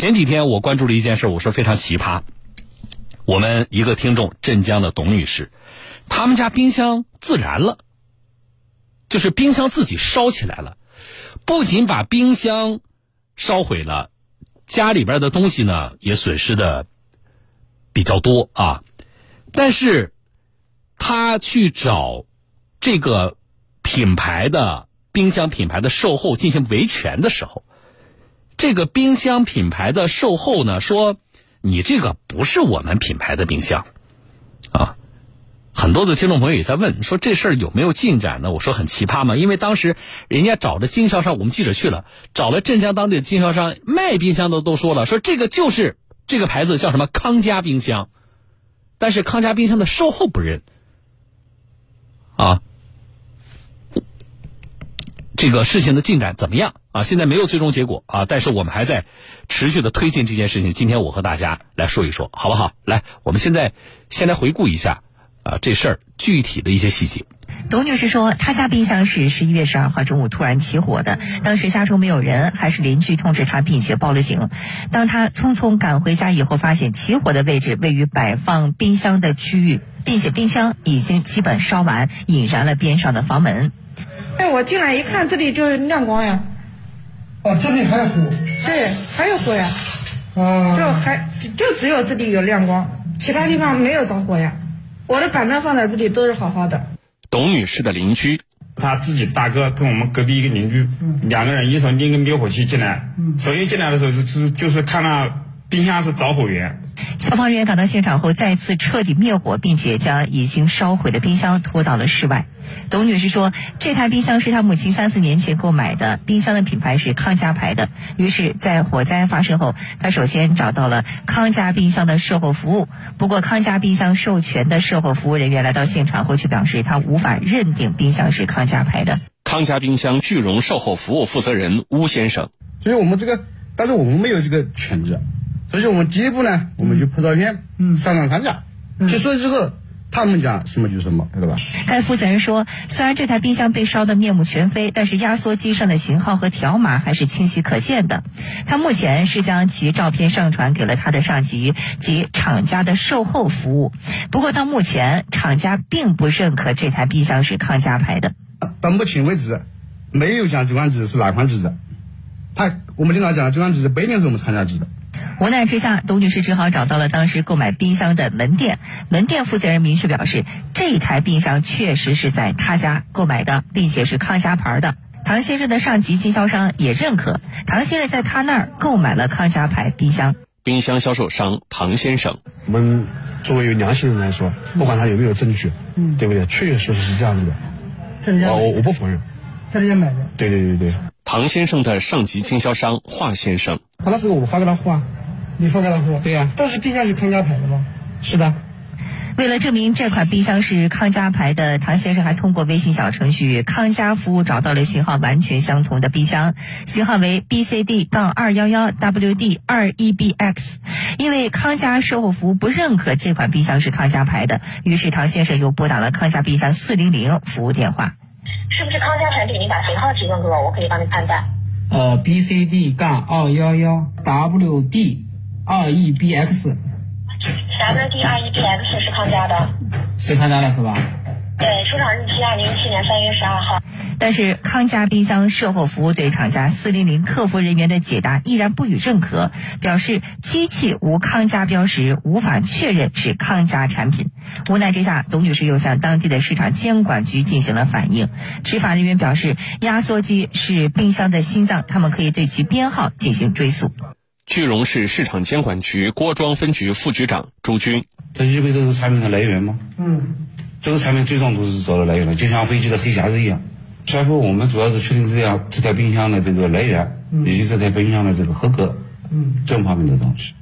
前几天我关注了一件事，我说非常奇葩。我们一个听众镇江的董女士，他们家冰箱自燃了，就是冰箱自己烧起来了，不仅把冰箱烧毁了，家里边的东西呢也损失的比较多啊。但是，他去找这个品牌的冰箱品牌的售后进行维权的时候。这个冰箱品牌的售后呢说，你这个不是我们品牌的冰箱，啊，很多的听众朋友也在问，说这事儿有没有进展呢？我说很奇葩嘛，因为当时人家找着经销商，我们记者去了，找了镇江当地的经销商卖冰箱的都说了，说这个就是这个牌子叫什么康佳冰箱，但是康佳冰箱的售后不认，啊。这个事情的进展怎么样啊？现在没有最终结果啊，但是我们还在持续的推进这件事情。今天我和大家来说一说，好不好？来，我们现在先来回顾一下啊这事儿具体的一些细节。董女士说，她家冰箱是十一月十二号中午突然起火的，当时家中没有人，还是邻居通知她，并且报了警。当她匆匆赶回家以后，发现起火的位置位于摆放冰箱的区域，并且冰箱已经基本烧完，引燃了边上的房门。哎，我进来一看，这里就亮光呀。哦，这里还有火。对，还有火呀。啊。就还就只有这里有亮光，其他地方没有着火呀。我的板凳放在这里都是好好的。董女士的邻居，她自己大哥跟我们隔壁一个邻居，两个人一手拎个灭火器进来。首先进来的时候是是就是看到冰箱是着火源。消防人员赶到现场后，再次彻底灭火，并且将已经烧毁的冰箱拖到了室外。董女士说：“这台冰箱是她母亲三四年前购买的，冰箱的品牌是康佳牌的。于是，在火灾发生后，她首先找到了康佳冰箱的售后服务。不过，康佳冰箱授权的售后服务人员来到现场后，却表示他无法认定冰箱是康佳牌的。”康佳冰箱聚荣售后服务负责人邬先生：“所以我们这个，但是我们没有这个权利。”所以我们第一步呢，我们就拍照片，嗯上传康佳。结束之后，他们讲什么就什么，知道吧？该负责人说，虽然这台冰箱被烧得面目全非，但是压缩机上的型号和条码还是清晰可见的。他目前是将其照片上传给了他的上级及厂家的售后服务。不过到目前，厂家并不认可这台冰箱是康佳牌的。到目前为止，没有讲这款机是哪款机子。他我们领导讲，这款机子不一定是我们厂家机的。无奈之下，董女士只好找到了当时购买冰箱的门店。门店负责人明确表示，这台冰箱确实是在他家购买的，并且是康佳牌的。唐先生的上级经销商也认可，唐先生在他那儿购买了康佳牌冰箱。冰箱销售商唐先生，我们作为有良心人来说，不管他有没有证据，嗯，对不对？确确实实是这样子的。在你家？我我不否认，在这家买的。对对对对。唐先生的上级经销商华先生，他那时候我发给他货。你发给他货？对呀，但是冰箱是康佳牌的吗？是的。为了证明这款冰箱是康佳牌的，唐先生还通过微信小程序“康佳服务”找到了型号完全相同的冰箱，型号为 BCD 杠二幺幺 WD 二 EBX。因为康佳售后服务不认可这款冰箱是康佳牌的，于是唐先生又拨打了康佳冰箱四零零服务电话。是不是康佳产品？你把型号提供给我，我可以帮你判断。呃，BCD 杠二幺幺 WD。二 E B X，W D 二 E B X 是康佳的，是康佳的是吧？对，出厂日期二零一七年三月十二号。但是康佳冰箱售后服务对厂家四零零客服人员的解答依然不予认可，表示机器无康佳标识，无法确认是康佳产品。无奈之下，董女士又向当地的市场监管局进行了反映。执法人员表示，压缩机是冰箱的心脏，他们可以对其编号进行追溯。句容市市场监管局郭庄分局副局长朱军，这意味着这个产品的来源吗？嗯，这个产品最终都是找到来源的，就像飞机的黑匣子一样。所以说我们主要是确定这样这台冰箱的这个来源，以及这台冰箱的这个合格，嗯，这方面的东西。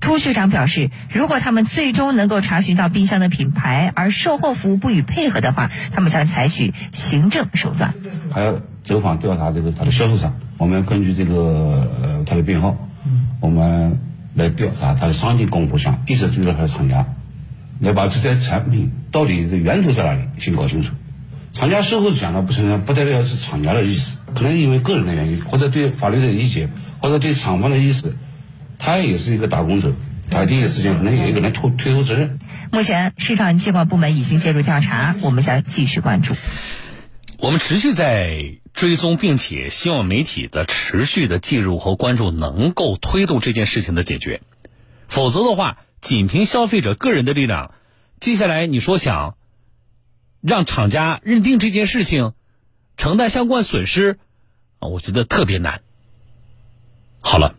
朱局长表示，如果他们最终能够查询到冰箱的品牌，而售后服务不予配合的话，他们将采取行政手段。还要走访调查这个他的销售商，我们根据这个呃他的编号。我们来调查它的商品供货商，一直追到它的厂家，来把这些产品到底的源头在哪里先搞清楚。厂家售后讲的不承认，不代表是厂家的意思，可能因为个人的原因，或者对法律的理解，或者对厂方的意思，他也是一个打工者，他第一时间可能有可能推推脱责任。目前市场监管部门已经介入调查，我们将继续关注。我们持续在追踪，并且希望媒体的持续的介入和关注能够推动这件事情的解决。否则的话，仅凭消费者个人的力量，接下来你说想让厂家认定这件事情，承担相关损失，啊，我觉得特别难。好了，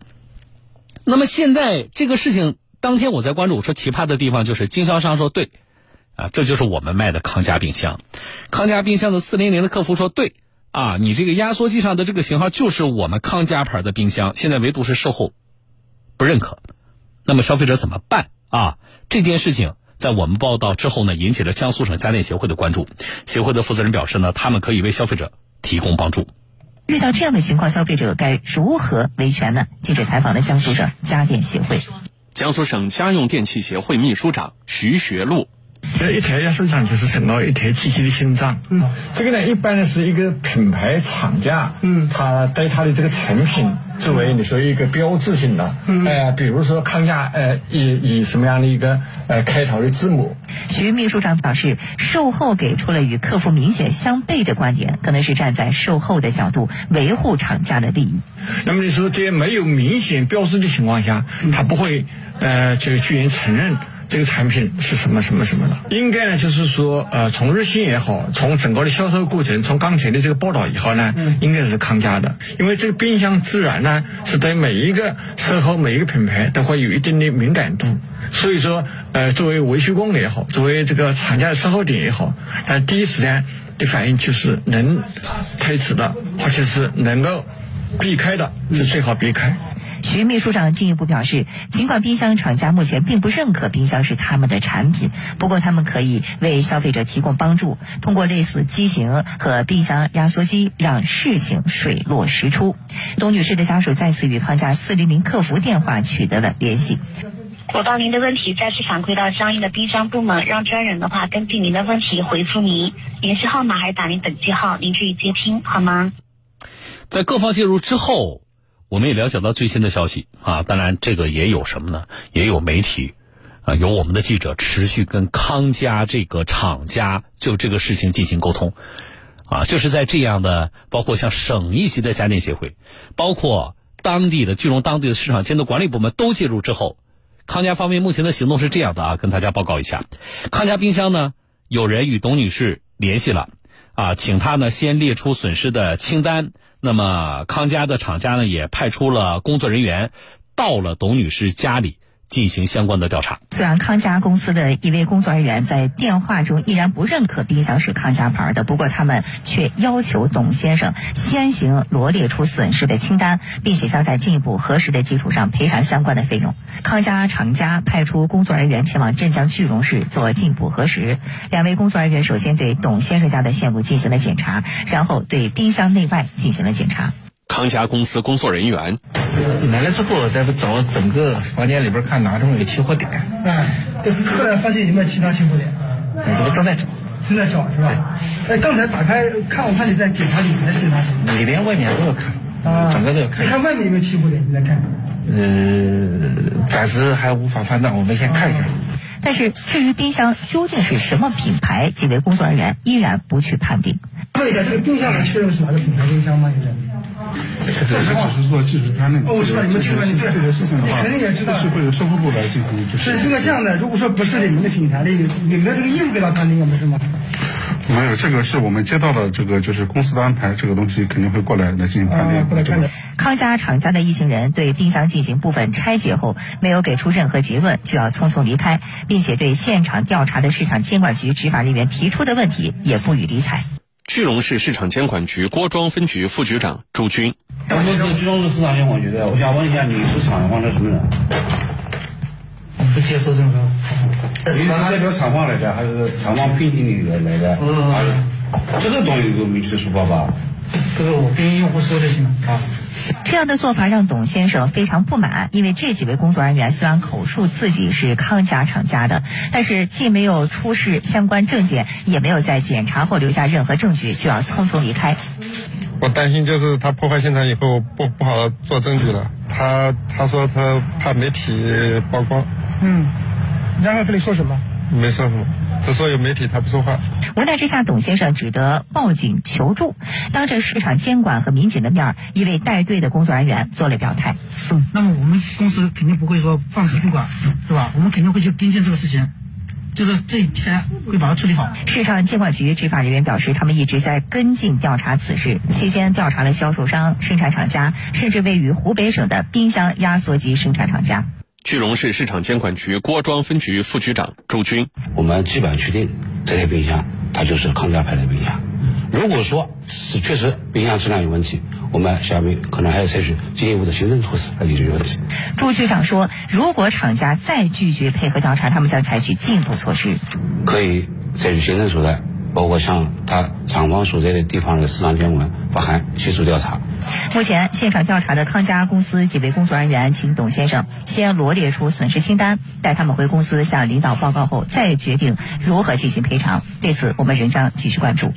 那么现在这个事情当天我在关注，我说奇葩的地方就是经销商说对，啊，这就是我们卖的康佳冰箱。康佳冰箱的四零零的客服说对，啊，你这个压缩机上的这个型号就是我们康佳牌的冰箱，现在唯独是售后不认可。那么消费者怎么办啊？这件事情在我们报道之后呢，引起了江苏省家电协会的关注。协会的负责人表示呢，他们可以为消费者提供帮助。遇到这样的情况，消费者该如何维权呢？记者采访了江苏省家电协会。江苏省家用电器协会秘书长徐学禄。这一台压缩机就是整个一台机器的心脏。嗯，这个呢，一般呢是一个品牌厂家，嗯，他对他的这个产品作为你说一个标志性的，嗯，呃，比如说康佳，呃，以以什么样的一个呃开头的字母。徐秘书长表示，售后给出了与客户明显相悖的观点，可能是站在售后的角度维护厂家的利益。那么你说，在没有明显标志的情况下，他不会呃这个居然承认。这个产品是什么什么什么的？应该呢，就是说，呃，从日新也好，从整个的销售过程，从刚才的这个报道以后呢，应该是康佳的，因为这个冰箱自然呢是对每一个售后每一个品牌都会有一定的敏感度，所以说，呃，作为维修工也好，作为这个厂家的售后点也好，呃，第一时间的反应就是能推迟的，或者是能够避开的，是最好避开。徐秘书长进一步表示，尽管冰箱厂家目前并不认可冰箱是他们的产品，不过他们可以为消费者提供帮助，通过类似机型和冰箱压缩机，让事情水落石出。董女士的家属再次与康佳四零零客服电话取得了联系。我把您的问题再次反馈到相应的冰箱部门，让专人的话根据您的问题回复您。联系号码还是打您本机号，您注意接听好吗？在各方介入之后。我们也了解到最新的消息啊，当然这个也有什么呢？也有媒体啊，有我们的记者持续跟康佳这个厂家就这个事情进行沟通啊，就是在这样的，包括像省一级的家电协会，包括当地的聚龙当地的市场监督管理部门都介入之后，康佳方面目前的行动是这样的啊，跟大家报告一下，康佳冰箱呢，有人与董女士联系了啊，请他呢先列出损失的清单。那么康佳的厂家呢，也派出了工作人员到了董女士家里进行相关的调查。虽然康佳公司的一位工作人员在电话中依然不认可冰箱是康佳牌的，不过他们却要求董先生先行罗列出损失的清单，并且将在进一步核实的基础上赔偿相关的费用。康佳厂家派出工作人员前往镇江句容市做进一步核实。两位工作人员首先对董先生家的线路进行了检查，然后对冰箱内外进行了检查。康佳公司工作人员来了之后，再找整个房间里边看哪种有起火点。哎，后来发现有没有其他起火点？这不正在找，正在找是吧？哎，刚才打开看，我看你在检查里面检查什么？里边外面都要看，啊，整个都要看。你看外面有没有起火点？你再看？呃，暂时还无法判断，我们先看一下。但是至于冰箱究竟是什么品牌，几位工作人员依然不去判定。问一下，这个冰箱能确认是哪个品牌冰箱吗？现在？这只是做技术判定。哦，我知道你们技术判定。这个事情的话，肯定也知道。是会有售后部来进行。是这个这样的，如果说不是你们的品牌的，你们的这个业务给他判定了，不是吗？没有，这个是我们接到的，这个就是公司的安排，这个东西肯定会过来来进行判定。过来。康佳厂家的一行人对冰箱进行部分拆解后，没有给出任何结论，就要匆匆离开，并且对现场调查的市场监管局执法人员提出的问题也不予理睬。句容市市场监管局郭庄分局副局长朱军，我们是句容市市场监管局的，我想问一下，你是厂方的什么人？不接受任何。你是代表厂方来的，还是厂方聘请你来的？嗯，这个东西有个明确的说法吧？这个我跟用户说就行了啊。这样的做法让董先生非常不满，因为这几位工作人员虽然口述自己是康佳厂家的，但是既没有出示相关证件，也没有在检查后留下任何证据，就要匆匆离开。我担心就是他破坏现场以后不不好做证据了。他他说他怕媒体曝光。嗯，然后跟你说什么？没说什么，他说有媒体他不说话。无奈之下，董先生只得报警求助。当着市场监管和民警的面儿，一位带队的工作人员做了表态。嗯，那么我们公司肯定不会说放肆不管，是吧？我们肯定会去跟进这个事情。就是这一天会把它处理好。市场监管局执法人员表示，他们一直在跟进调查此事，期间调查了销售商、生产厂家，甚至位于湖北省的冰箱压缩机生产厂家。句容市市场监管局郭庄分局副局长朱军，我们基本确定这台冰箱它就是康佳牌的冰箱。如果说是确实冰箱质量有问题，我们下面可能还要采取进一步的行政措施来解决问题。朱局长说，如果厂家再拒绝配合调查，他们将采取进一步措施，可以采取行政手段，包括向他厂房所在的地方的市场监管发函迅速调查。目前现场调查的康佳公司几位工作人员，请董先生先罗列出损失清单，待他们回公司向领导报告后，再决定如何进行赔偿。对此，我们仍将继续关注。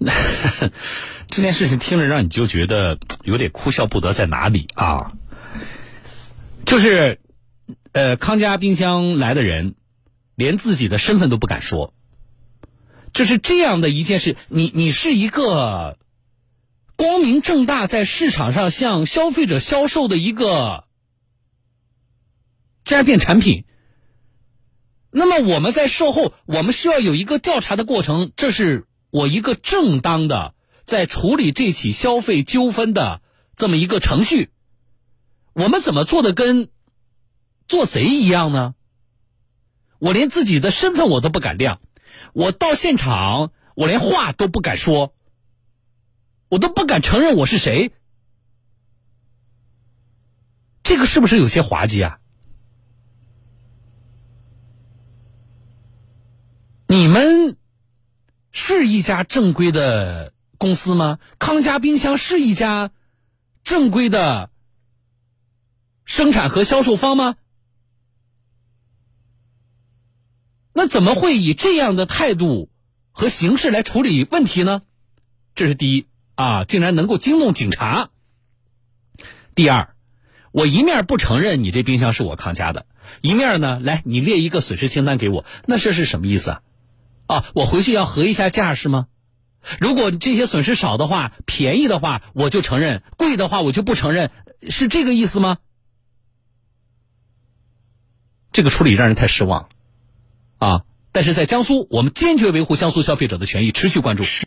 这件事情听着让你就觉得有点哭笑不得，在哪里啊？就是，呃，康佳冰箱来的人，连自己的身份都不敢说，就是这样的一件事。你你是一个光明正大在市场上向消费者销售的一个家电产品，那么我们在售后，我们需要有一个调查的过程，这是我一个正当的。在处理这起消费纠纷的这么一个程序，我们怎么做的跟做贼一样呢？我连自己的身份我都不敢亮，我到现场我连话都不敢说，我都不敢承认我是谁，这个是不是有些滑稽啊？你们是一家正规的。公司吗？康佳冰箱是一家正规的生产和销售方吗？那怎么会以这样的态度和形式来处理问题呢？这是第一啊，竟然能够惊动警察。第二，我一面不承认你这冰箱是我康佳的，一面呢，来你列一个损失清单给我，那这是什么意思啊？啊，我回去要核一下价是吗？如果这些损失少的话，便宜的话我就承认，贵的话我就不承认，是这个意思吗？这个处理让人太失望，啊！但是在江苏，我们坚决维护江苏消费者的权益，持续关注。